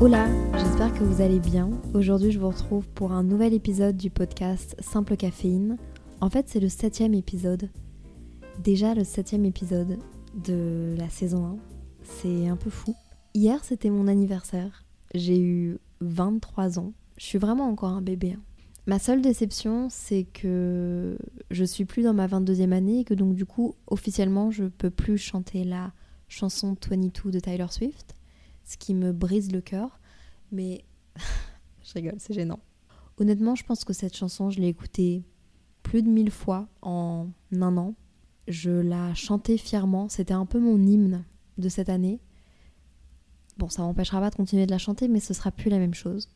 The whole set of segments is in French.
Hola, j'espère que vous allez bien. Aujourd'hui, je vous retrouve pour un nouvel épisode du podcast Simple Caféine. En fait, c'est le septième épisode. Déjà le septième épisode de la saison 1. C'est un peu fou. Hier, c'était mon anniversaire. J'ai eu 23 ans. Je suis vraiment encore un bébé. hein. Ma seule déception, c'est que je suis plus dans ma 22e année et que donc du coup, officiellement, je peux plus chanter la chanson 22 de Tyler Swift, ce qui me brise le cœur. Mais je rigole, c'est gênant. Honnêtement, je pense que cette chanson, je l'ai écoutée plus de mille fois en un an. Je la chantais fièrement. C'était un peu mon hymne de cette année. Bon, ça m'empêchera pas de continuer de la chanter, mais ce sera plus la même chose.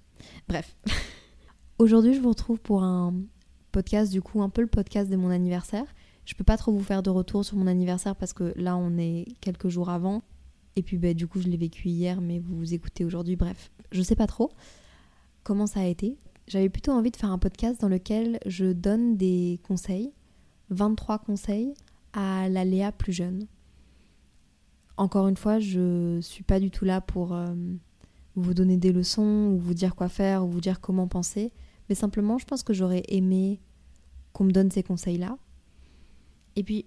Bref. Aujourd'hui, je vous retrouve pour un podcast, du coup, un peu le podcast de mon anniversaire. Je peux pas trop vous faire de retour sur mon anniversaire parce que là, on est quelques jours avant. Et puis, bah, du coup, je l'ai vécu hier, mais vous vous écoutez aujourd'hui. Bref, je sais pas trop comment ça a été. J'avais plutôt envie de faire un podcast dans lequel je donne des conseils, 23 conseils à la Léa plus jeune. Encore une fois, je suis pas du tout là pour euh, vous donner des leçons ou vous dire quoi faire ou vous dire comment penser, mais simplement, je pense que j'aurais aimé qu'on me donne ces conseils-là. Et puis,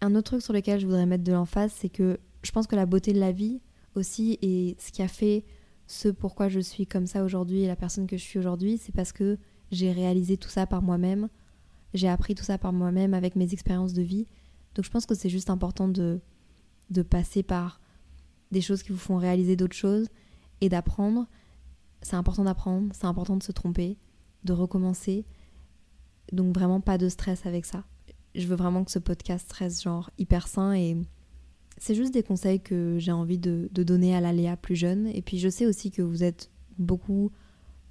un autre truc sur lequel je voudrais mettre de l'emphase, c'est que je pense que la beauté de la vie aussi et ce qui a fait ce pourquoi je suis comme ça aujourd'hui et la personne que je suis aujourd'hui, c'est parce que j'ai réalisé tout ça par moi-même, j'ai appris tout ça par moi-même avec mes expériences de vie. Donc je pense que c'est juste important de, de passer par des choses qui vous font réaliser d'autres choses et d'apprendre. C'est important d'apprendre, c'est important de se tromper, de recommencer. Donc vraiment pas de stress avec ça. Je veux vraiment que ce podcast reste genre hyper sain et c'est juste des conseils que j'ai envie de, donner à la Léa plus jeune. Et puis je sais aussi que vous êtes beaucoup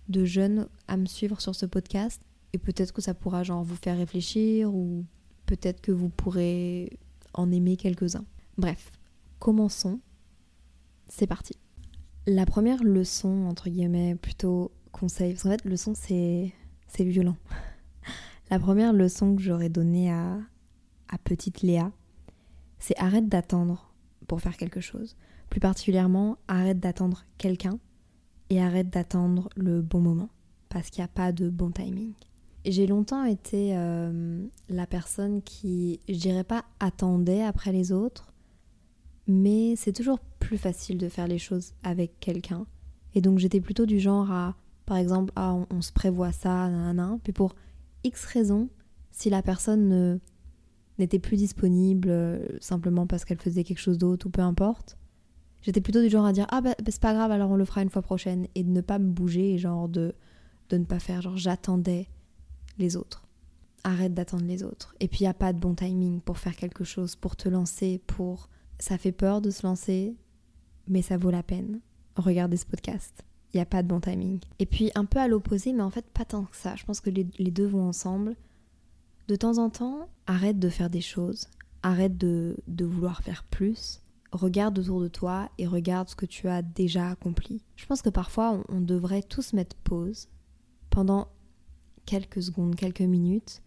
de jeunes à me suivre sur ce podcast et peut-être que ça pourra genre vous faire réfléchir ou peut-être que vous pourrez en aimer quelques-uns. Bref, commençons. C'est parti. La première leçon, entre guillemets, plutôt conseil, parce qu'en fait, leçon, c'est, violent. La première leçon que j'aurais donnée à petite Léa, c'est arrête d'attendre pour faire quelque chose. Plus particulièrement, arrête d'attendre quelqu'un et arrête d'attendre le bon moment, parce qu'il n'y a pas de bon timing. J'ai longtemps été euh, la personne qui, je dirais pas attendait après les autres, mais c'est toujours plus facile de faire les choses avec quelqu'un. Et donc j'étais plutôt du genre à, par exemple, ah, on, on se prévoit ça, nanana, puis pour X raisons, si la personne ne n'était plus disponible euh, simplement parce qu'elle faisait quelque chose d'autre ou peu importe, j'étais plutôt du genre à dire ah bah, bah, c'est pas grave alors on le fera une fois prochaine et de ne pas me bouger et genre de de ne pas faire genre j'attendais les autres. Arrête d'attendre les autres. Et puis il y a pas de bon timing pour faire quelque chose, pour te lancer, pour ça fait peur de se lancer, mais ça vaut la peine. Regardez ce podcast. Il n'y a pas de bon timing. Et puis un peu à l'opposé, mais en fait pas tant que ça. Je pense que les, les deux vont ensemble. De temps en temps, arrête de faire des choses, arrête de, vouloir faire plus, regarde autour de toi et regarde ce que tu as déjà accompli. Je pense que parfois on, on devrait tous mettre pause pendant quelques secondes, quelques minutes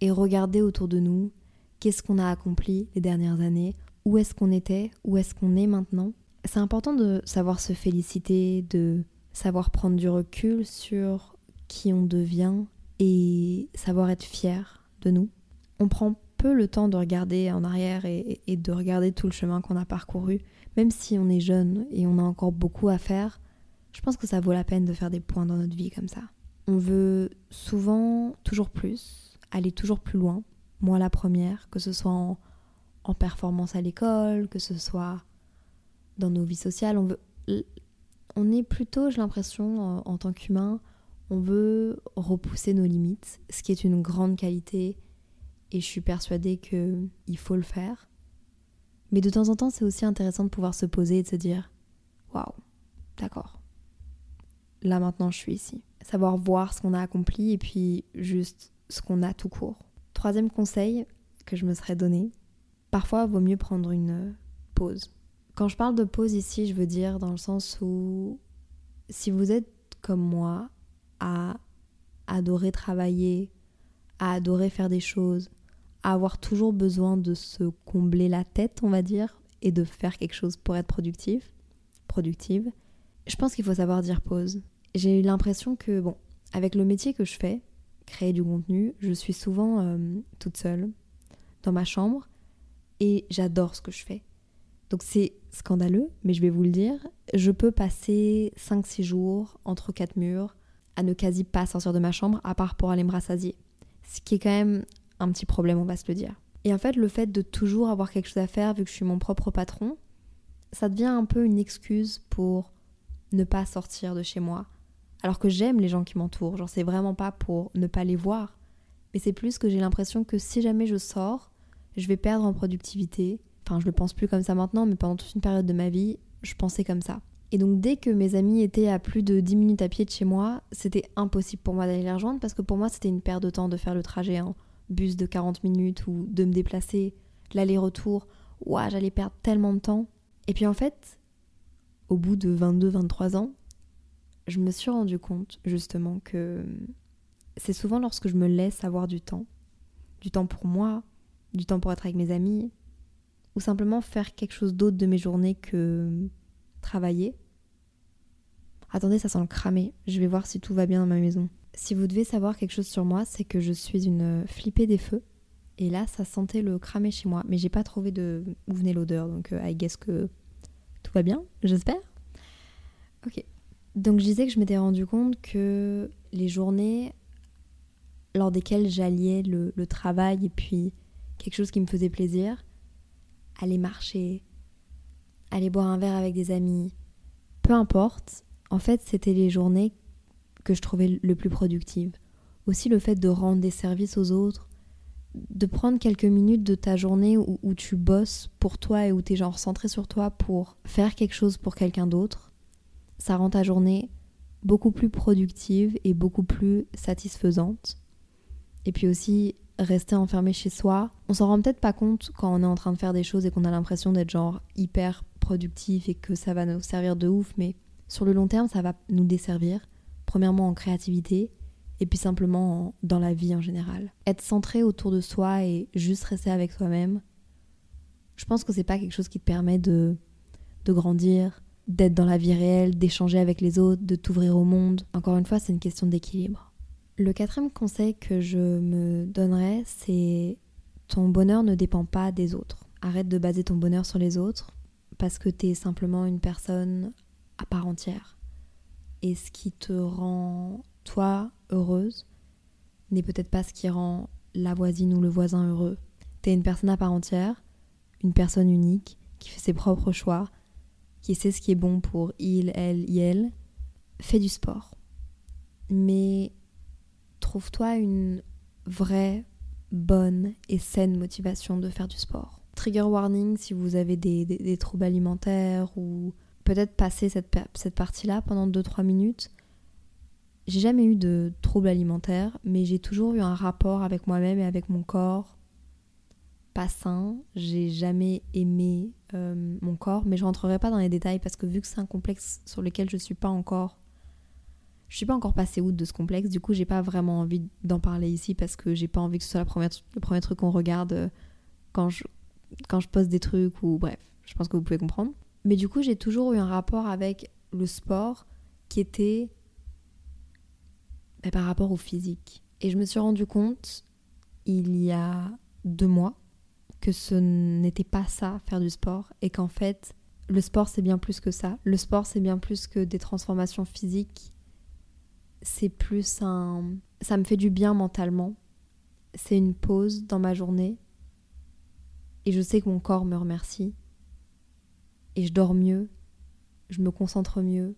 et regarder autour de nous qu'est-ce qu'on a accompli les dernières années, où est-ce qu'on était, où est-ce qu'on est maintenant. C'est important de savoir se féliciter, de savoir prendre du recul sur qui on devient et savoir être fier de nous. On prend peu le temps de regarder en arrière et, de regarder tout le chemin qu'on a parcouru, même si on est jeune et on a encore beaucoup à faire. Je pense que ça vaut la peine de faire des points dans notre vie comme ça. On veut souvent toujours plus, aller toujours plus loin. Moi la première, que ce soit en, performance à l'école, que ce soit dans nos vies sociales, on veut on est plutôt, j'ai l'impression, en tant qu'humain, On veut repousser nos limites, ce qui est une grande qualité et je suis persuadée qu'il faut le faire. Mais de temps en temps, c'est aussi intéressant de pouvoir se poser et de se dire Waouh, d'accord. Là maintenant, je suis ici. Savoir voir ce qu'on a accompli et puis juste ce qu'on a tout court. Troisième conseil que je me serais donné parfois, il vaut mieux prendre une pause. Quand je parle de pause ici, je veux dire dans le sens où si vous êtes comme moi à adorer travailler, à adorer faire des choses, à avoir toujours besoin de se combler la tête, on va dire, et de faire quelque chose pour être productif, productive, je pense qu'il faut savoir dire pause. J'ai eu l'impression que, bon, avec le métier que je fais, créer du contenu, je suis souvent euh, toute seule dans ma chambre et j'adore ce que je fais. Donc c'est scandaleux, mais je vais vous le dire, je peux passer 5-6 jours entre quatre murs à ne quasi pas sortir de ma chambre à part pour aller me rassasier. Ce qui est quand même un petit problème, on va se le dire. Et en fait, le fait de toujours avoir quelque chose à faire, vu que je suis mon propre patron, ça devient un peu une excuse pour ne pas sortir de chez moi. Alors que j'aime les gens qui m'entourent, genre c'est vraiment pas pour ne pas les voir, mais c'est plus que j'ai l'impression que si jamais je sors, je vais perdre en productivité. Enfin, je le pense plus comme ça maintenant, mais pendant toute une période de ma vie, je pensais comme ça. Et donc dès que mes amis étaient à plus de 10 minutes à pied de chez moi, c'était impossible pour moi d'aller les rejoindre parce que pour moi c'était une perte de temps de faire le trajet en bus de 40 minutes ou de me déplacer, l'aller-retour. Ouah, j'allais perdre tellement de temps. Et puis en fait, au bout de 22-23 ans, je me suis rendu compte justement que c'est souvent lorsque je me laisse avoir du temps, du temps pour moi, du temps pour être avec mes amis, ou simplement faire quelque chose d'autre de mes journées que travailler. Attendez, ça sent le cramer. Je vais voir si tout va bien dans ma maison. Si vous devez savoir quelque chose sur moi, c'est que je suis une flippée des feux. Et là, ça sentait le cramer chez moi. Mais j'ai pas trouvé de où venait l'odeur. Donc, euh, I guess que tout va bien, j'espère. Ok. Donc, je disais que je m'étais rendu compte que les journées lors desquelles j'alliais le travail et puis quelque chose qui me faisait plaisir, aller marcher, aller boire un verre avec des amis, peu importe, en fait, c'était les journées que je trouvais le plus productives. Aussi le fait de rendre des services aux autres, de prendre quelques minutes de ta journée où, où tu bosses pour toi et où tu es genre centré sur toi pour faire quelque chose pour quelqu'un d'autre, ça rend ta journée beaucoup plus productive et beaucoup plus satisfaisante. Et puis aussi, rester enfermé chez soi, on s'en rend peut-être pas compte quand on est en train de faire des choses et qu'on a l'impression d'être genre hyper productif et que ça va nous servir de ouf, mais sur le long terme, ça va nous desservir. Premièrement en créativité et puis simplement dans la vie en général. Être centré autour de soi et juste rester avec soi-même, je pense que c'est pas quelque chose qui te permet de, de grandir, d'être dans la vie réelle, d'échanger avec les autres, de t'ouvrir au monde. Encore une fois, c'est une question d'équilibre. Le quatrième conseil que je me donnerais, c'est ton bonheur ne dépend pas des autres. Arrête de baser ton bonheur sur les autres parce que tu es simplement une personne à part entière. Et ce qui te rend toi heureuse n'est peut-être pas ce qui rend la voisine ou le voisin heureux. Tu es une personne à part entière, une personne unique qui fait ses propres choix, qui sait ce qui est bon pour il, elle, elle. Fais du sport. Mais trouve-toi une vraie, bonne et saine motivation de faire du sport. Trigger warning si vous avez des, troubles alimentaires ou peut-être passer cette, cette partie-là pendant 2-3 minutes. J'ai jamais eu de troubles alimentaires, mais j'ai toujours eu un rapport avec moi-même et avec mon corps pas sain. J'ai jamais aimé euh, mon corps, mais je rentrerai pas dans les détails parce que vu que c'est un complexe sur lequel je suis pas encore je suis pas encore passée outre de ce complexe, du coup j'ai pas vraiment envie d'en parler ici parce que j'ai pas envie que ce soit la première, le premier truc qu'on regarde euh, quand je, quand je poste des trucs ou bref, je pense que vous pouvez comprendre. Mais du coup j'ai toujours eu un rapport avec le sport qui était bah, par rapport au physique. Et je me suis rendu compte il y a deux mois que ce n'était pas ça faire du sport et qu'en fait le sport c'est bien plus que ça. Le sport c'est bien plus que des transformations physiques c'est plus un... Ça me fait du bien mentalement. C'est une pause dans ma journée. Et je sais que mon corps me remercie. Et je dors mieux. Je me concentre mieux.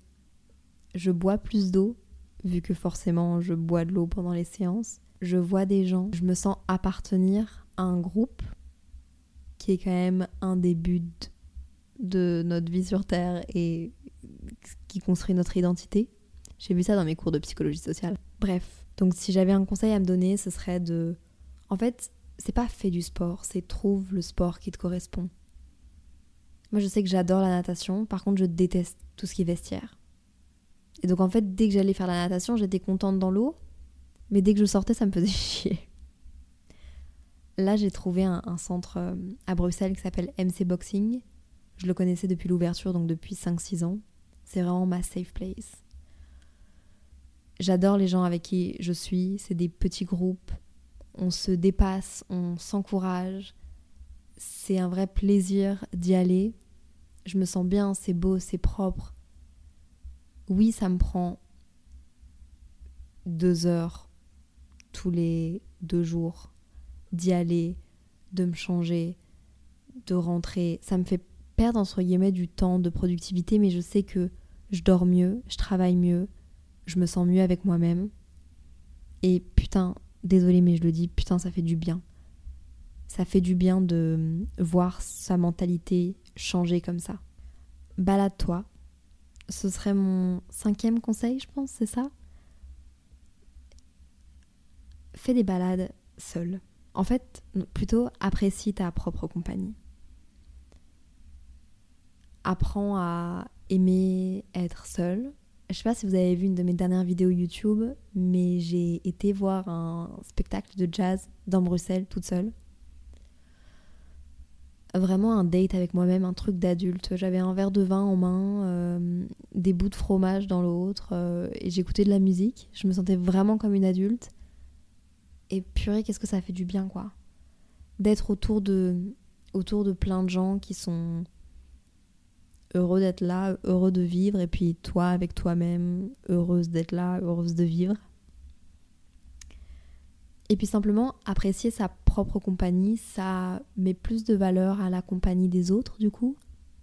Je bois plus d'eau vu que forcément je bois de l'eau pendant les séances. Je vois des gens, je me sens appartenir à un groupe qui est quand même un des buts de notre vie sur Terre et qui construit notre identité. J'ai vu ça dans mes cours de psychologie sociale. Bref, donc si j'avais un conseil à me donner, ce serait de... En fait, c'est pas fait du sport, c'est trouve le sport qui te correspond. Moi, je sais que j'adore la natation, par contre, je déteste tout ce qui est vestiaire. Et donc, en fait, dès que j'allais faire la natation, j'étais contente dans l'eau, mais dès que je sortais, ça me faisait chier. Là, j'ai trouvé un, centre euh, à Bruxelles qui s'appelle MC Boxing. Je le connaissais depuis l'ouverture, donc depuis 5-6 ans. C'est vraiment ma safe place. J'adore les gens avec qui je suis. C'est des petits groupes. On se dépasse, on s'encourage. C'est un vrai plaisir d'y aller. Je me sens bien, c'est beau, c'est propre. Oui, ça me prend deux heures tous les deux jours d'y aller, de me changer, de rentrer. Ça me fait perdre entre guillemets du temps de productivité, mais je sais que je dors mieux, je travaille mieux, je me sens mieux avec moi-même. Et putain, désolé mais je le dis, putain ça fait du bien. Ça fait du bien de voir sa mentalité changer comme ça. Balade-toi. Ce serait mon cinquième conseil, je pense, c'est ça? Fais des balades seul. En fait, plutôt apprécie ta propre compagnie. Apprends à aimer être seul. Je sais pas si vous avez vu une de mes dernières vidéos YouTube, mais j'ai été voir un spectacle de jazz dans Bruxelles toute seule. Vraiment un date avec moi-même, un truc d'adulte. J'avais un verre de vin en main, euh, des bouts de fromage dans l'autre, euh, et j'écoutais de la musique. Je me sentais vraiment comme une adulte. Et purée, qu'est-ce que ça fait du bien, quoi. D'être autour de, autour de plein de gens qui sont heureux d'être là, heureux de vivre, et puis toi avec toi-même, heureuse d'être là, heureuse de vivre. Et puis simplement apprécier sa propre compagnie, ça met plus de valeur à la compagnie des autres du coup.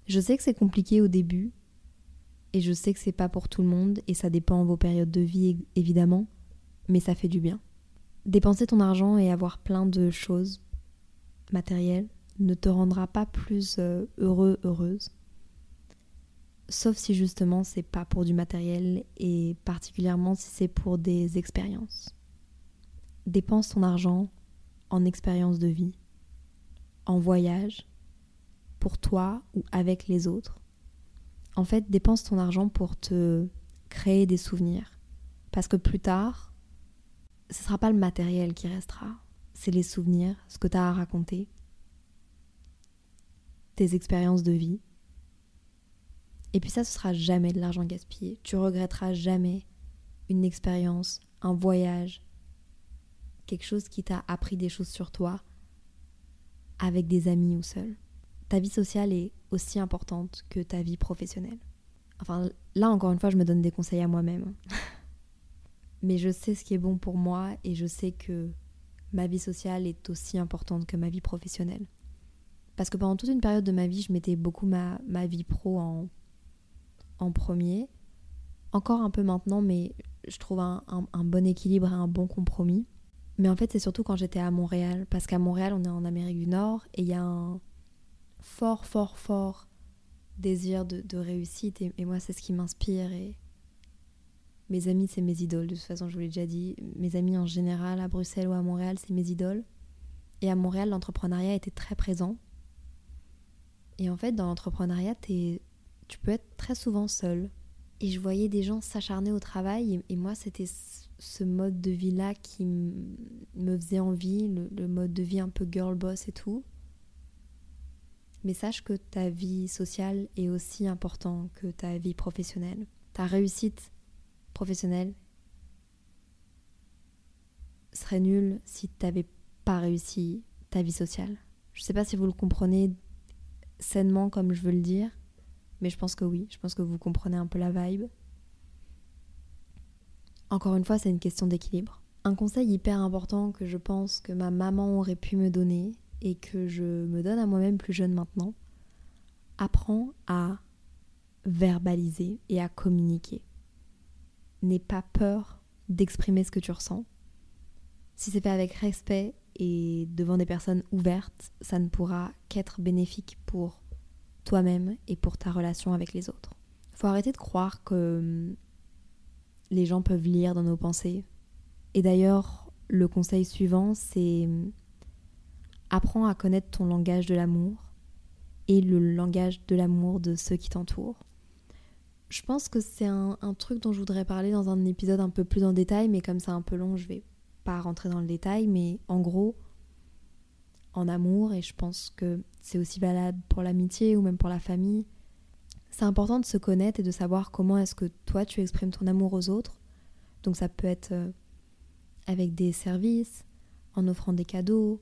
Je sais que c'est compliqué au début, et je sais que c'est pas pour tout le monde, et ça dépend vos périodes de vie évidemment, mais ça fait du bien. Dépenser ton argent et avoir plein de choses matérielles ne te rendra pas plus euh, heureux, heureuse. Sauf si justement c'est pas pour du matériel et particulièrement si c'est pour des expériences. Dépense ton argent en expériences de vie, en voyage, pour toi ou avec les autres. En fait, dépense ton argent pour te créer des souvenirs. Parce que plus tard, ce sera pas le matériel qui restera, c'est les souvenirs, ce que tu as à raconter, tes expériences de vie. Et puis ça, ce sera jamais de l'argent gaspillé. Tu regretteras jamais une expérience, un voyage, quelque chose qui t'a appris des choses sur toi avec des amis ou seul. Ta vie sociale est aussi importante que ta vie professionnelle. Enfin, là encore une fois, je me donne des conseils à moi-même. mais je sais ce qui est bon pour moi et je sais que ma vie sociale est aussi importante que ma vie professionnelle. Parce que pendant toute une période de ma vie, je mettais beaucoup ma, ma vie pro en, en premier. Encore un peu maintenant, mais je trouve un, un, bon équilibre et un bon compromis. Mais en fait, c'est surtout quand j'étais à Montréal. Parce qu'à Montréal, on est en Amérique du Nord et il y a un fort, fort, fort désir de, réussite. Et, et moi, c'est ce qui m'inspire. Et, mes amis, c'est mes idoles, de toute façon, je vous l'ai déjà dit. Mes amis en général, à Bruxelles ou à Montréal, c'est mes idoles. Et à Montréal, l'entrepreneuriat était très présent. Et en fait, dans l'entrepreneuriat, tu peux être très souvent seul. Et je voyais des gens s'acharner au travail. Et, moi, c'était ce mode de vie-là qui me faisait envie, le, mode de vie un peu girl boss et tout. Mais sache que ta vie sociale est aussi importante que ta vie professionnelle. Ta réussite professionnel serait nul si tu n'avais pas réussi ta vie sociale. Je sais pas si vous le comprenez sainement comme je veux le dire, mais je pense que oui, je pense que vous comprenez un peu la vibe. Encore une fois, c'est une question d'équilibre. Un conseil hyper important que je pense que ma maman aurait pu me donner et que je me donne à moi-même plus jeune maintenant, apprends à verbaliser et à communiquer n'aie pas peur d'exprimer ce que tu ressens. Si c'est fait avec respect et devant des personnes ouvertes, ça ne pourra qu'être bénéfique pour toi-même et pour ta relation avec les autres. Faut arrêter de croire que hum, les gens peuvent lire dans nos pensées. Et d'ailleurs, le conseil suivant, c'est apprends à connaître ton langage de l'amour et le langage de l'amour de ceux qui t'entourent. Je pense que c'est un, truc dont je voudrais parler dans un épisode un peu plus en détail, mais comme c'est un peu long, je vais pas rentrer dans le détail, mais en gros, en amour, et je pense que c'est aussi valable pour l'amitié ou même pour la famille, c'est important de se connaître et de savoir comment est-ce que toi tu exprimes ton amour aux autres. Donc ça peut être euh, avec des services, en offrant des cadeaux,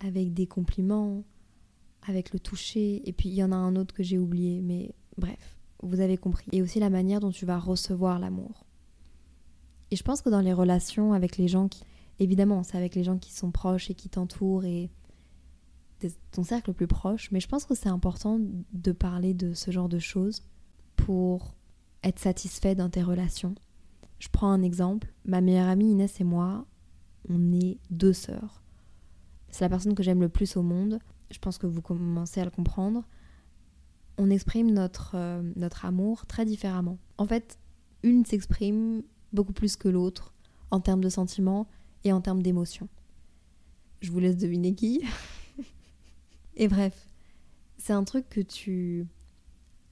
avec des compliments, avec le toucher, et puis il y en a un autre que j'ai oublié, mais bref, vous avez compris. Et aussi la manière dont tu vas recevoir l'amour. Et je pense que dans les relations avec les gens qui... Évidemment, c'est avec les gens qui sont proches et qui t'entourent et ton cercle le plus proche, mais je pense que c'est important de parler de ce genre de choses pour être satisfait dans tes relations. Je prends un exemple, ma meilleure amie Inès et moi, on est deux sœurs. C'est la personne que j'aime le plus au monde. Je pense que vous commencez à le comprendre. On exprime notre, euh, notre amour très différemment. En fait, une s'exprime beaucoup plus que l'autre en termes de sentiments et en termes d'émotions. Je vous laisse deviner qui. et bref, c'est un truc que tu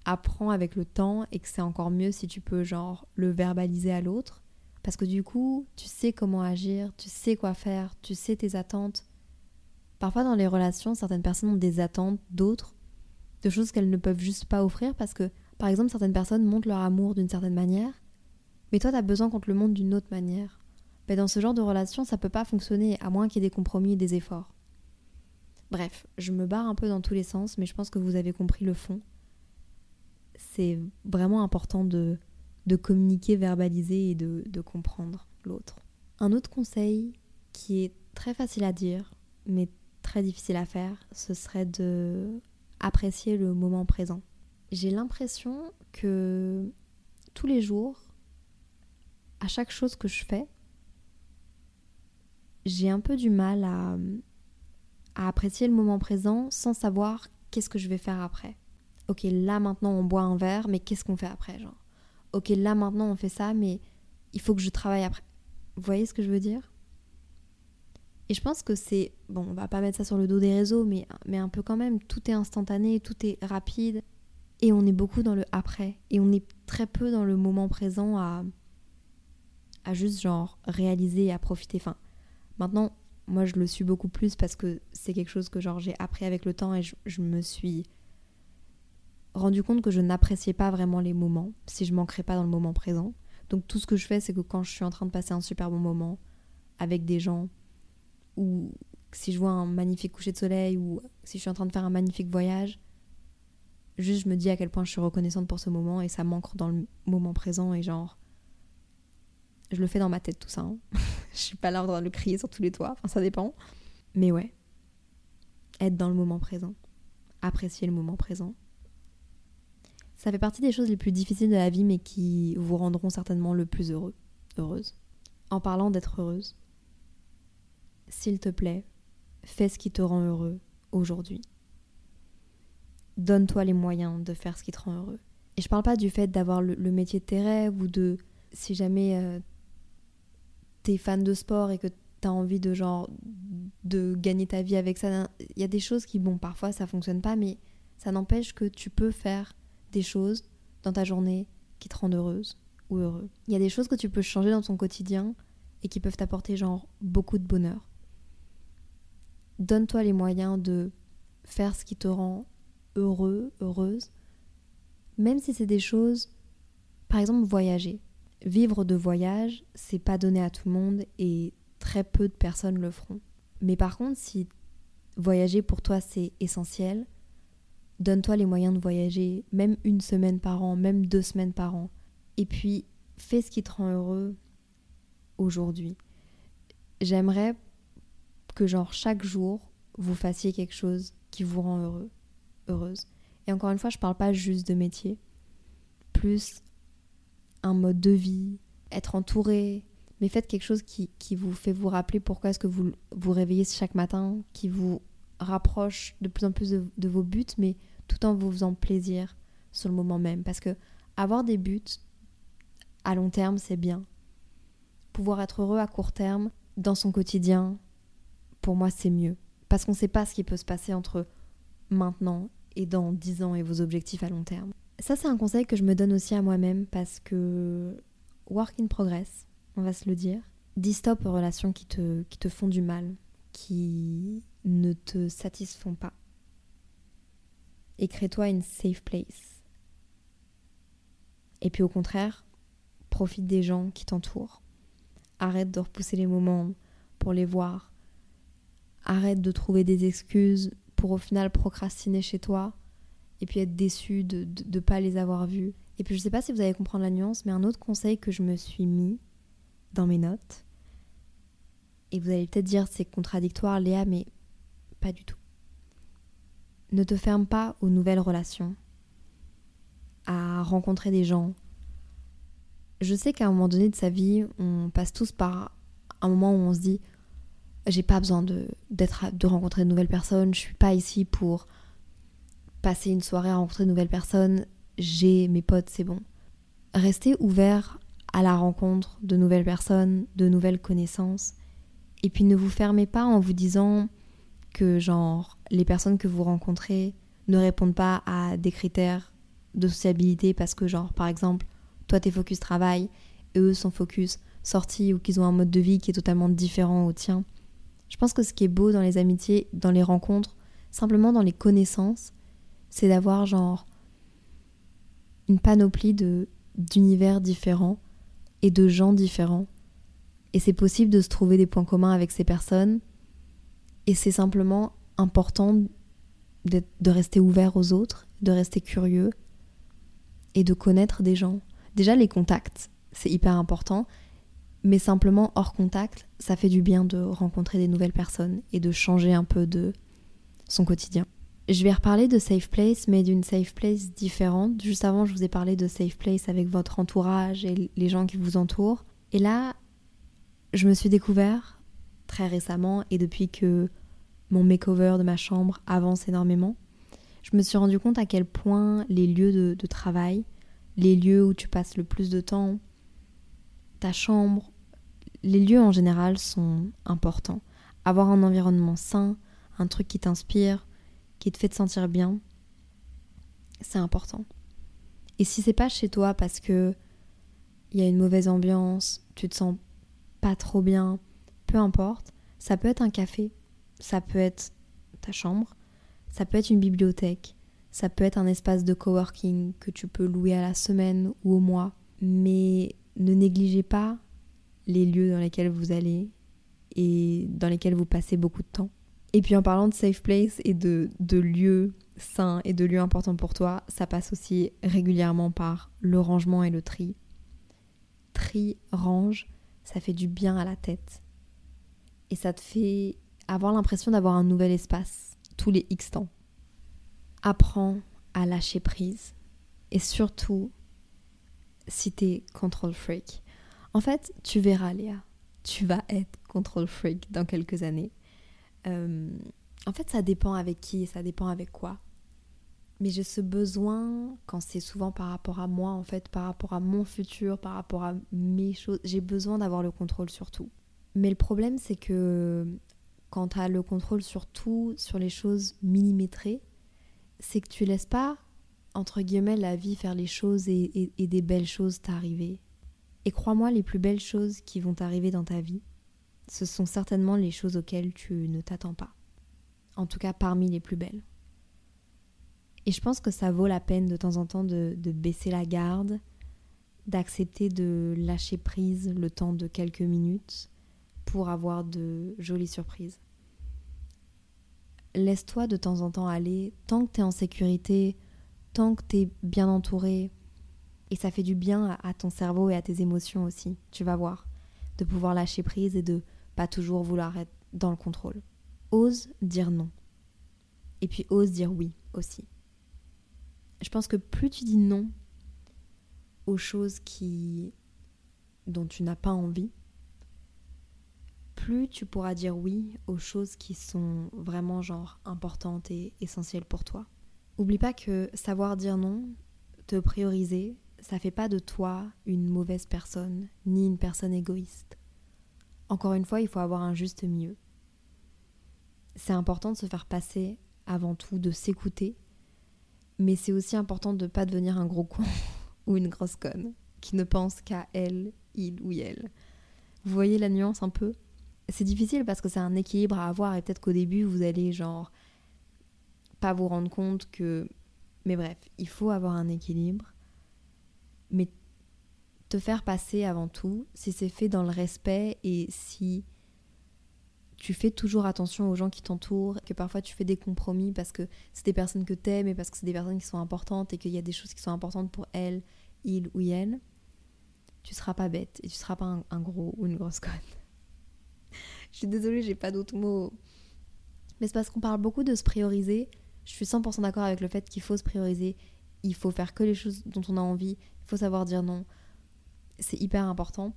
apprends avec le temps et que c'est encore mieux si tu peux genre le verbaliser à l'autre parce que du coup, tu sais comment agir, tu sais quoi faire, tu sais tes attentes Parfois dans les relations, certaines personnes ont des attentes d'autres, de choses qu'elles ne peuvent juste pas offrir parce que, par exemple, certaines personnes montrent leur amour d'une certaine manière, mais toi, tu as besoin qu'on te le montre d'une autre manière. Mais dans ce genre de relation, ça peut pas fonctionner à moins qu'il y ait des compromis et des efforts. Bref, je me barre un peu dans tous les sens, mais je pense que vous avez compris le fond. C'est vraiment important de, communiquer, verbaliser et de, de comprendre l'autre. Un autre conseil qui est très facile à dire, mais très difficile à faire, ce serait de apprécier le moment présent. J'ai l'impression que tous les jours, à chaque chose que je fais, j'ai un peu du mal à, à apprécier le moment présent sans savoir qu'est-ce que je vais faire après. Ok, là maintenant on boit un verre, mais qu'est-ce qu'on fait après genre? Ok, là maintenant on fait ça, mais il faut que je travaille après. Vous voyez ce que je veux dire? Et je pense que c'est, bon, on va pas mettre ça sur le dos des réseaux, mais, mais un peu quand même, tout est instantané, tout est rapide, et on est beaucoup dans le après, et on est très peu dans le moment présent à, à juste genre réaliser et à profiter. Enfin, maintenant, moi je le suis beaucoup plus parce que c'est quelque chose que genre j'ai appris avec le temps et je, me suis rendu compte que je n'appréciais pas vraiment les moments si je manquerais pas dans le moment présent. Donc tout ce que je fais, c'est que quand je suis en train de passer un super bon moment avec des gens, ou si je vois un magnifique coucher de soleil ou si je suis en train de faire un magnifique voyage, juste je me dis à quel point je suis reconnaissante pour ce moment et ça m'ancre dans le moment présent et genre je le fais dans ma tête tout ça. Hein. je suis pas là en le crier sur tous les toits, enfin ça dépend. Mais ouais, être dans le moment présent, apprécier le moment présent. Ça fait partie des choses les plus difficiles de la vie mais qui vous rendront certainement le plus heureux, heureuse. En parlant d'être heureuse, s'il te plaît, fais ce qui te rend heureux aujourd'hui. Donne-toi les moyens de faire ce qui te rend heureux. Et je parle pas du fait d'avoir le, métier de tes rêves ou de si jamais euh, t'es fan de sport et que t'as envie de genre de gagner ta vie avec ça. Il y a des choses qui, bon, parfois ça fonctionne pas, mais ça n'empêche que tu peux faire des choses dans ta journée qui te rendent heureuse ou heureux. Il y a des choses que tu peux changer dans ton quotidien et qui peuvent t'apporter genre beaucoup de bonheur donne-toi les moyens de faire ce qui te rend heureux, heureuse, même si c'est des choses, par exemple voyager. Vivre de voyage, c'est pas donné à tout le monde et très peu de personnes le feront. Mais par contre, si voyager pour toi c'est essentiel, donne-toi les moyens de voyager, même une semaine par an, même deux semaines par an. Et puis, fais ce qui te rend heureux aujourd'hui. J'aimerais que genre chaque jour, vous fassiez quelque chose qui vous rend heureux, heureuse. Et encore une fois, je parle pas juste de métier, plus un mode de vie, être entouré, mais faites quelque chose qui, vous fait vous rappeler pourquoi est-ce que vous vous réveillez chaque matin, qui vous rapproche de plus en plus de, vos buts, mais tout en vous faisant plaisir sur le moment même. Parce que avoir des buts à long terme, c'est bien. Pouvoir être heureux à court terme, dans son quotidien, pour moi, c'est mieux. Parce qu'on ne sait pas ce qui peut se passer entre maintenant et dans 10 ans et vos objectifs à long terme. Ça, c'est un conseil que je me donne aussi à moi-même parce que work in progress, on va se le dire. Dis stop aux relations qui te, qui te font du mal, qui ne te satisfont pas. Et crée-toi une safe place. Et puis au contraire, profite des gens qui t'entourent. Arrête de repousser les moments pour les voir. Arrête de trouver des excuses pour au final procrastiner chez toi et puis être déçu de ne pas les avoir vus. Et puis je sais pas si vous allez comprendre la nuance, mais un autre conseil que je me suis mis dans mes notes, et vous allez peut-être dire c'est contradictoire Léa, mais pas du tout. Ne te ferme pas aux nouvelles relations, à rencontrer des gens. Je sais qu'à un moment donné de sa vie, on passe tous par un moment où on se dit j'ai pas besoin de, de rencontrer de nouvelles personnes, je suis pas ici pour passer une soirée à rencontrer de nouvelles personnes, j'ai mes potes, c'est bon. Restez ouvert à la rencontre de nouvelles personnes, de nouvelles connaissances, et puis ne vous fermez pas en vous disant que genre les personnes que vous rencontrez ne répondent pas à des critères de sociabilité parce que genre par exemple toi t'es focus travail et eux sont focus sortie ou qu'ils ont un mode de vie qui est totalement différent au tien. Je pense que ce qui est beau dans les amitiés, dans les rencontres, simplement dans les connaissances, c'est d'avoir genre une panoplie de d'univers différents et de gens différents. Et c'est possible de se trouver des points communs avec ces personnes. Et c'est simplement important de rester ouvert aux autres, de rester curieux et de connaître des gens. Déjà les contacts, c'est hyper important. Mais simplement hors contact, ça fait du bien de rencontrer des nouvelles personnes et de changer un peu de son quotidien. Je vais reparler de Safe Place, mais d'une Safe Place différente. Juste avant, je vous ai parlé de Safe Place avec votre entourage et les gens qui vous entourent. Et là, je me suis découvert très récemment et depuis que mon makeover de ma chambre avance énormément, je me suis rendu compte à quel point les lieux de, de travail, les lieux où tu passes le plus de temps, ta chambre, les lieux en général sont importants. Avoir un environnement sain, un truc qui t'inspire, qui te fait te sentir bien, c'est important. Et si c'est pas chez toi parce que il y a une mauvaise ambiance, tu te sens pas trop bien, peu importe, ça peut être un café, ça peut être ta chambre, ça peut être une bibliothèque, ça peut être un espace de coworking que tu peux louer à la semaine ou au mois, mais ne négligez pas les lieux dans lesquels vous allez et dans lesquels vous passez beaucoup de temps. Et puis en parlant de safe place et de, de lieux sains et de lieux importants pour toi, ça passe aussi régulièrement par le rangement et le tri. Tri, range, ça fait du bien à la tête. Et ça te fait avoir l'impression d'avoir un nouvel espace tous les X temps. Apprends à lâcher prise. Et surtout, si t'es control freak. En fait, tu verras Léa, tu vas être control freak dans quelques années. Euh, en fait, ça dépend avec qui ça dépend avec quoi. Mais j'ai ce besoin, quand c'est souvent par rapport à moi, en fait, par rapport à mon futur, par rapport à mes choses, j'ai besoin d'avoir le contrôle sur tout. Mais le problème, c'est que quand tu as le contrôle sur tout, sur les choses millimétrées, c'est que tu laisses pas, entre guillemets, la vie faire les choses et, et des belles choses t'arriver. Et crois-moi, les plus belles choses qui vont t'arriver dans ta vie, ce sont certainement les choses auxquelles tu ne t'attends pas. En tout cas, parmi les plus belles. Et je pense que ça vaut la peine de temps en temps de, baisser la garde, d'accepter de lâcher prise le temps de quelques minutes pour avoir de jolies surprises. Laisse-toi de temps en temps aller, tant que tu es en sécurité, tant que tu es bien entouré, et ça fait du bien à ton cerveau et à tes émotions aussi, tu vas voir, de pouvoir lâcher prise et de pas toujours vouloir être dans le contrôle. Ose dire non. Et puis ose dire oui aussi. Je pense que plus tu dis non, aux choses qui dont tu n'as pas envie, plus tu pourras dire oui aux choses qui sont vraiment importantes et essentielles pour toi. Oublie pas que savoir dire non, te prioriser, ça fait pas de toi une mauvaise personne, ni une personne égoïste. Encore une fois, il faut avoir un juste milieu. C'est important de se faire passer avant tout, de s'écouter, mais c'est aussi important de ne pas devenir un gros con ou une grosse conne qui ne pense qu'à elle, il ou elle. Vous voyez la nuance un peu? C'est difficile parce que c'est un équilibre à avoir et peut-être qu'au début vous allez genre pas vous rendre compte que... Mais bref, il faut avoir un équilibre. Mais te faire passer avant tout, si c'est fait dans le respect et si tu fais toujours attention aux gens qui t'entourent, que parfois tu fais des compromis parce que c'est des personnes que t'aimes et parce que c'est des personnes qui sont importantes et qu'il y a des choses qui sont importantes pour elles, il ou elle, tu seras pas bête et tu seras pas un, un gros ou une grosse conne. Je suis désolée, j'ai pas d'autres mots. Mais c'est parce qu'on parle beaucoup de se prioriser je suis 100% d'accord avec le fait qu'il faut se prioriser, il faut faire que les choses dont on a envie, il faut savoir dire non. C'est hyper important,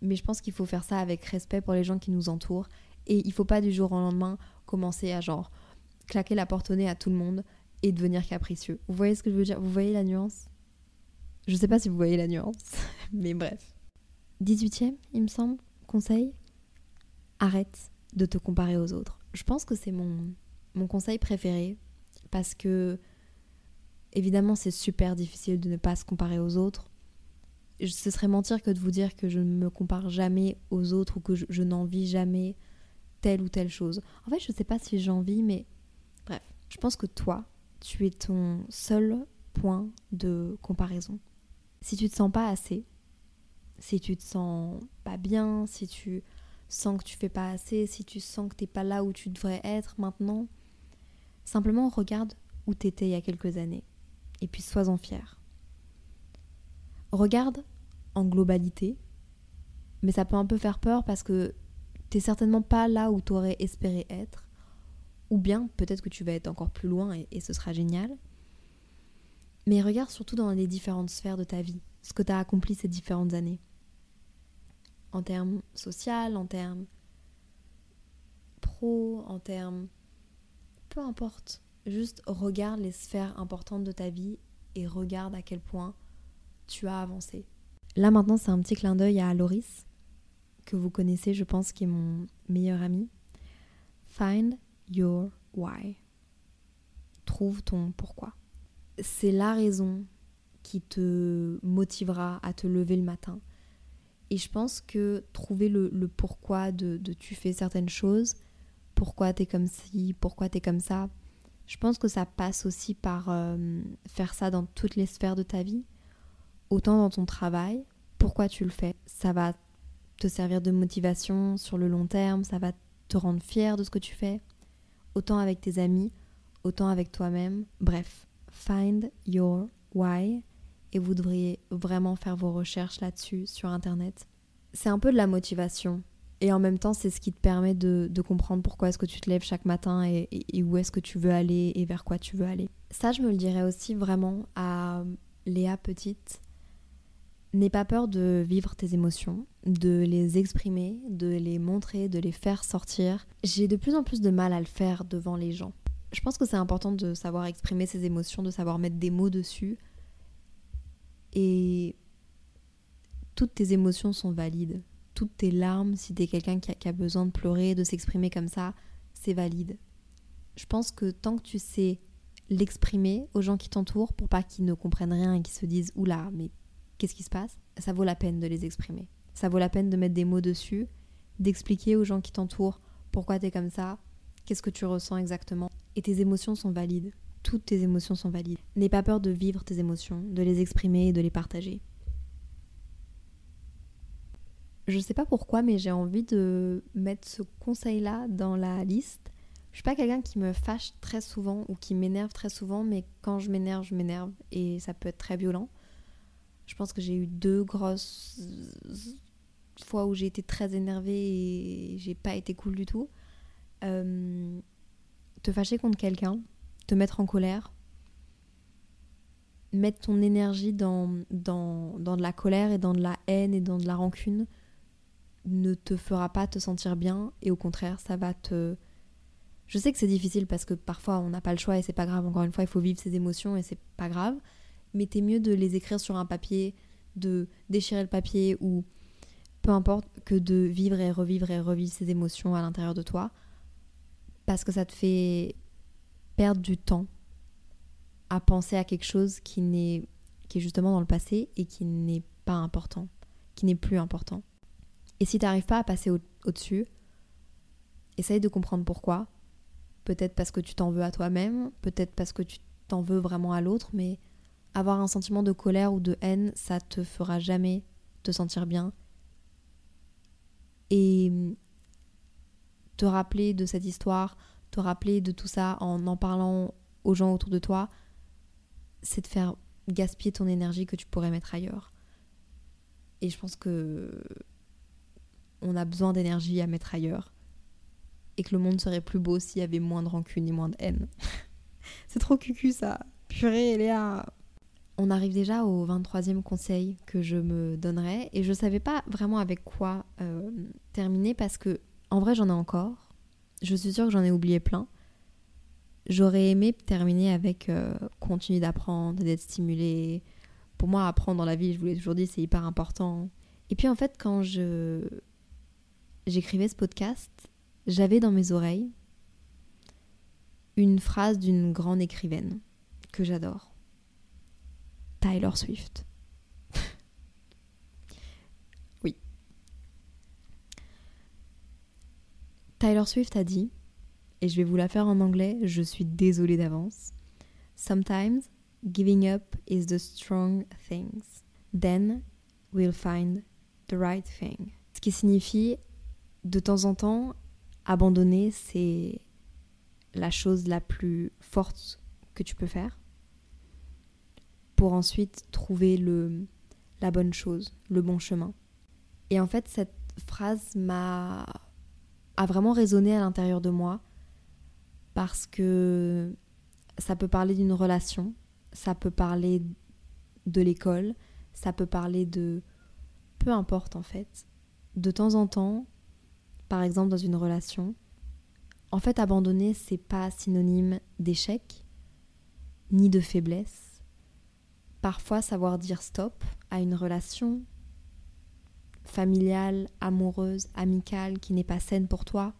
mais je pense qu'il faut faire ça avec respect pour les gens qui nous entourent et il faut pas du jour au lendemain commencer à genre claquer la porte au nez à tout le monde et devenir capricieux. Vous voyez ce que je veux dire? Vous voyez la nuance? Je sais pas si vous voyez la nuance, mais bref. 18e, il me semble, conseil arrête de te comparer aux autres. Je pense que c'est mon, mon conseil préféré parce que évidemment c'est super difficile de ne pas se comparer aux autres. Ce serait mentir que de vous dire que je ne me compare jamais aux autres ou que je, n'envie jamais telle ou telle chose. En fait, je ne sais pas si j'envie, mais bref, je pense que toi, tu es ton seul point de comparaison. Si tu te sens pas assez, si tu te sens pas bien, si tu sens que tu fais pas assez, si tu sens que tu n'es pas là où tu devrais être maintenant, Simplement regarde où t'étais il y a quelques années et puis sois-en fier. Regarde en globalité, mais ça peut un peu faire peur parce que t'es certainement pas là où t'aurais espéré être, ou bien peut-être que tu vas être encore plus loin et, ce sera génial. Mais regarde surtout dans les différentes sphères de ta vie, ce que tu as accompli ces différentes années. En termes social, en termes pro, en termes peu importe. Juste regarde les sphères importantes de ta vie et regarde à quel point tu as avancé. Là maintenant, c'est un petit clin d'œil à Loris, que vous connaissez, je pense, qui est mon meilleur ami. Find your why. Trouve ton pourquoi. C'est la raison qui te motivera à te lever le matin. Et je pense que trouver le, pourquoi de, tu fais certaines choses, pourquoi t'es comme ci, pourquoi t'es comme ça. Je pense que ça passe aussi par euh, faire ça dans toutes les sphères de ta vie, autant dans ton travail, pourquoi tu le fais? Ça va te servir de motivation sur le long terme, ça va te rendre fier de ce que tu fais, autant avec tes amis, autant avec toi-même. Bref, find your why et vous devriez vraiment faire vos recherches là-dessus sur Internet. C'est un peu de la motivation. Et en même temps, c'est ce qui te permet de, comprendre pourquoi est-ce que tu te lèves chaque matin et, où est-ce que tu veux aller et vers quoi tu veux aller. Ça, je me le dirais aussi vraiment à Léa petite. N'aie pas peur de vivre tes émotions, de les exprimer, de les montrer, de les faire sortir. J'ai de plus en plus de mal à le faire devant les gens. Je pense que c'est important de savoir exprimer ses émotions, de savoir mettre des mots dessus. Et toutes tes émotions sont valides toutes tes larmes, si t'es quelqu'un qui, a, besoin de pleurer, de s'exprimer comme ça, c'est valide. Je pense que tant que tu sais l'exprimer aux gens qui t'entourent pour pas qu'ils ne comprennent rien et qu'ils se disent oula, mais qu'est-ce qui se passe? Ça vaut la peine de les exprimer. Ça vaut la peine de mettre des mots dessus, d'expliquer aux gens qui t'entourent pourquoi t'es comme ça, qu'est-ce que tu ressens exactement. Et tes émotions sont valides. Toutes tes émotions sont valides. N'aie pas peur de vivre tes émotions, de les exprimer et de les partager je sais pas pourquoi, mais j'ai envie de mettre ce conseil-là dans la liste. Je suis pas quelqu'un qui me fâche très souvent ou qui m'énerve très souvent, mais quand je m'énerve, je m'énerve et ça peut être très violent. Je pense que j'ai eu deux grosses fois où j'ai été très énervée et j'ai pas été cool du tout. Euh, te fâcher contre quelqu'un, te mettre en colère, mettre ton énergie dans, dans, dans de la colère et dans de la haine et dans de la rancune ne te fera pas te sentir bien et au contraire, ça va te. Je sais que c'est difficile parce que parfois on n'a pas le choix et c'est pas grave. Encore une fois, il faut vivre ses émotions et c'est pas grave. Mais t'es mieux de les écrire sur un papier, de déchirer le papier ou peu importe que de vivre et revivre et revivre ces émotions à l'intérieur de toi parce que ça te fait perdre du temps à penser à quelque chose qui n'est qui est justement dans le passé et qui n'est pas important, qui n'est plus important. Et si tu n'arrives pas à passer au-dessus, essaye de comprendre pourquoi. Peut-être parce que tu t'en veux à toi-même, peut-être parce que tu t'en veux vraiment à l'autre, mais avoir un sentiment de colère ou de haine, ça te fera jamais te sentir bien. Et te rappeler de cette histoire, te rappeler de tout ça en en parlant aux gens autour de toi, c'est de faire gaspiller ton énergie que tu pourrais mettre ailleurs. Et je pense que on a besoin d'énergie à mettre ailleurs. Et que le monde serait plus beau s'il y avait moins de rancune et moins de haine. c'est trop cucu ça. Purée, Léa. On arrive déjà au 23e conseil que je me donnerais et je savais pas vraiment avec quoi euh, terminer parce que en vrai j'en ai encore. Je suis sûre que j'en ai oublié plein. J'aurais aimé terminer avec euh, continuer d'apprendre, d'être stimulé. Pour moi, apprendre dans la vie, je vous l'ai toujours dit, c'est hyper important. Et puis en fait, quand je j'écrivais ce podcast, j'avais dans mes oreilles une phrase d'une grande écrivaine que j'adore. Tyler Swift. oui. Tyler Swift a dit, et je vais vous la faire en anglais, je suis désolée d'avance. Sometimes giving up is the strong things. Then we'll find the right thing. Ce qui signifie de temps en temps, abandonner, c'est la chose la plus forte que tu peux faire pour ensuite trouver le, la bonne chose, le bon chemin. Et en fait, cette phrase m'a a vraiment résonné à l'intérieur de moi parce que ça peut parler d'une relation, ça peut parler de l'école, ça peut parler de peu importe en fait. De temps en temps, par exemple dans une relation, en fait abandonner c'est pas synonyme d'échec ni de faiblesse. Parfois savoir dire stop à une relation familiale, amoureuse, amicale qui n'est pas saine pour toi,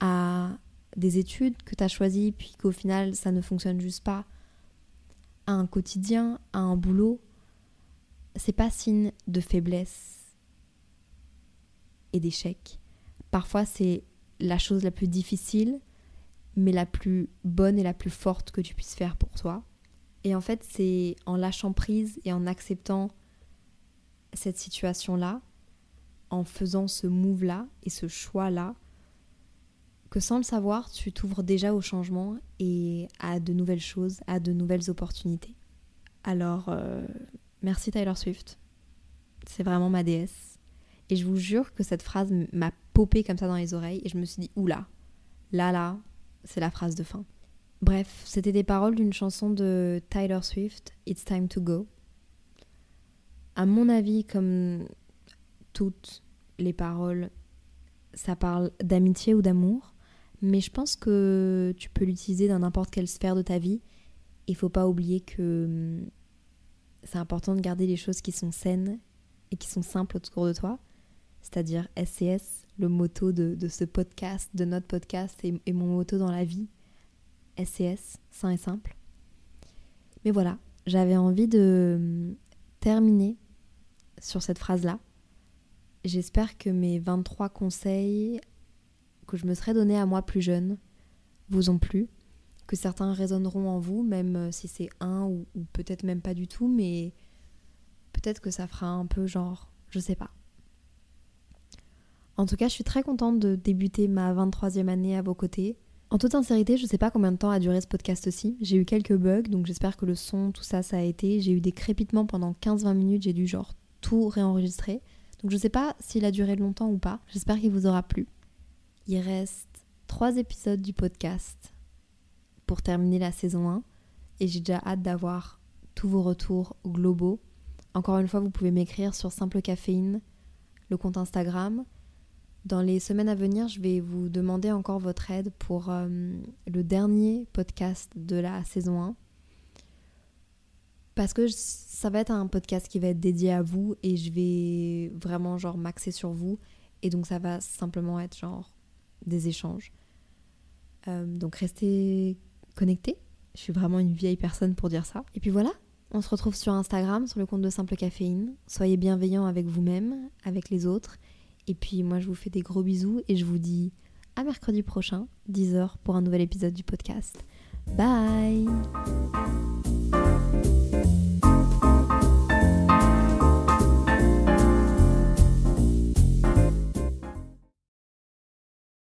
à des études que tu as choisies puis qu'au final ça ne fonctionne juste pas, à un quotidien, à un boulot, c'est pas signe de faiblesse et d'échecs. Parfois, c'est la chose la plus difficile, mais la plus bonne et la plus forte que tu puisses faire pour toi. Et en fait, c'est en lâchant prise et en acceptant cette situation-là, en faisant ce move-là et ce choix-là, que sans le savoir, tu t'ouvres déjà au changement et à de nouvelles choses, à de nouvelles opportunités. Alors, euh, merci Tyler Swift. C'est vraiment ma déesse. Et je vous jure que cette phrase m'a popé comme ça dans les oreilles et je me suis dit, oula, là, là, c'est la phrase de fin. Bref, c'était des paroles d'une chanson de Tyler Swift, It's Time to Go. À mon avis, comme toutes les paroles, ça parle d'amitié ou d'amour, mais je pense que tu peux l'utiliser dans n'importe quelle sphère de ta vie. Il faut pas oublier que hum, c'est important de garder les choses qui sont saines et qui sont simples autour de toi c'est-à-dire SCS, le motto de, ce podcast, de notre podcast et, mon motto dans la vie. SCS, sain et simple. Mais voilà, j'avais envie de hum, terminer sur cette phrase-là. J'espère que mes 23 conseils que je me serais donné à moi plus jeune vous ont plu, que certains résonneront en vous, même euh, si c'est un ou peut-être même pas du tout, mais peut-être que ça fera un peu genre, je sais pas. En tout cas, je suis très contente de débuter ma 23e année à vos côtés. En toute sincérité, je sais pas combien de temps a duré ce podcast aussi. J'ai eu quelques bugs, donc j'espère que le son, tout ça, ça a été. J'ai eu des crépitements pendant 15-20 minutes, j'ai dû genre tout réenregistrer. Donc je sais pas s'il a duré longtemps ou pas. J'espère qu'il vous aura plu. Il reste 3 épisodes du podcast pour terminer la saison 1. et j'ai déjà hâte d'avoir tous vos retours globaux. Encore une fois, vous pouvez m'écrire sur Simple Caféine, le compte Instagram. Dans les semaines à venir, je vais vous demander encore votre aide pour euh, le dernier podcast de la saison 1. Parce que ça va être un podcast qui va être dédié à vous et je vais vraiment genre m'axer sur vous. Et donc ça va simplement être genre des échanges. Euh, donc restez connectés. Je suis vraiment une vieille personne pour dire ça. Et puis voilà, on se retrouve sur Instagram, sur le compte de Simple Caféine. Soyez bienveillants avec vous-même, avec les autres. Et puis moi, je vous fais des gros bisous et je vous dis à mercredi prochain, 10h, pour un nouvel épisode du podcast. Bye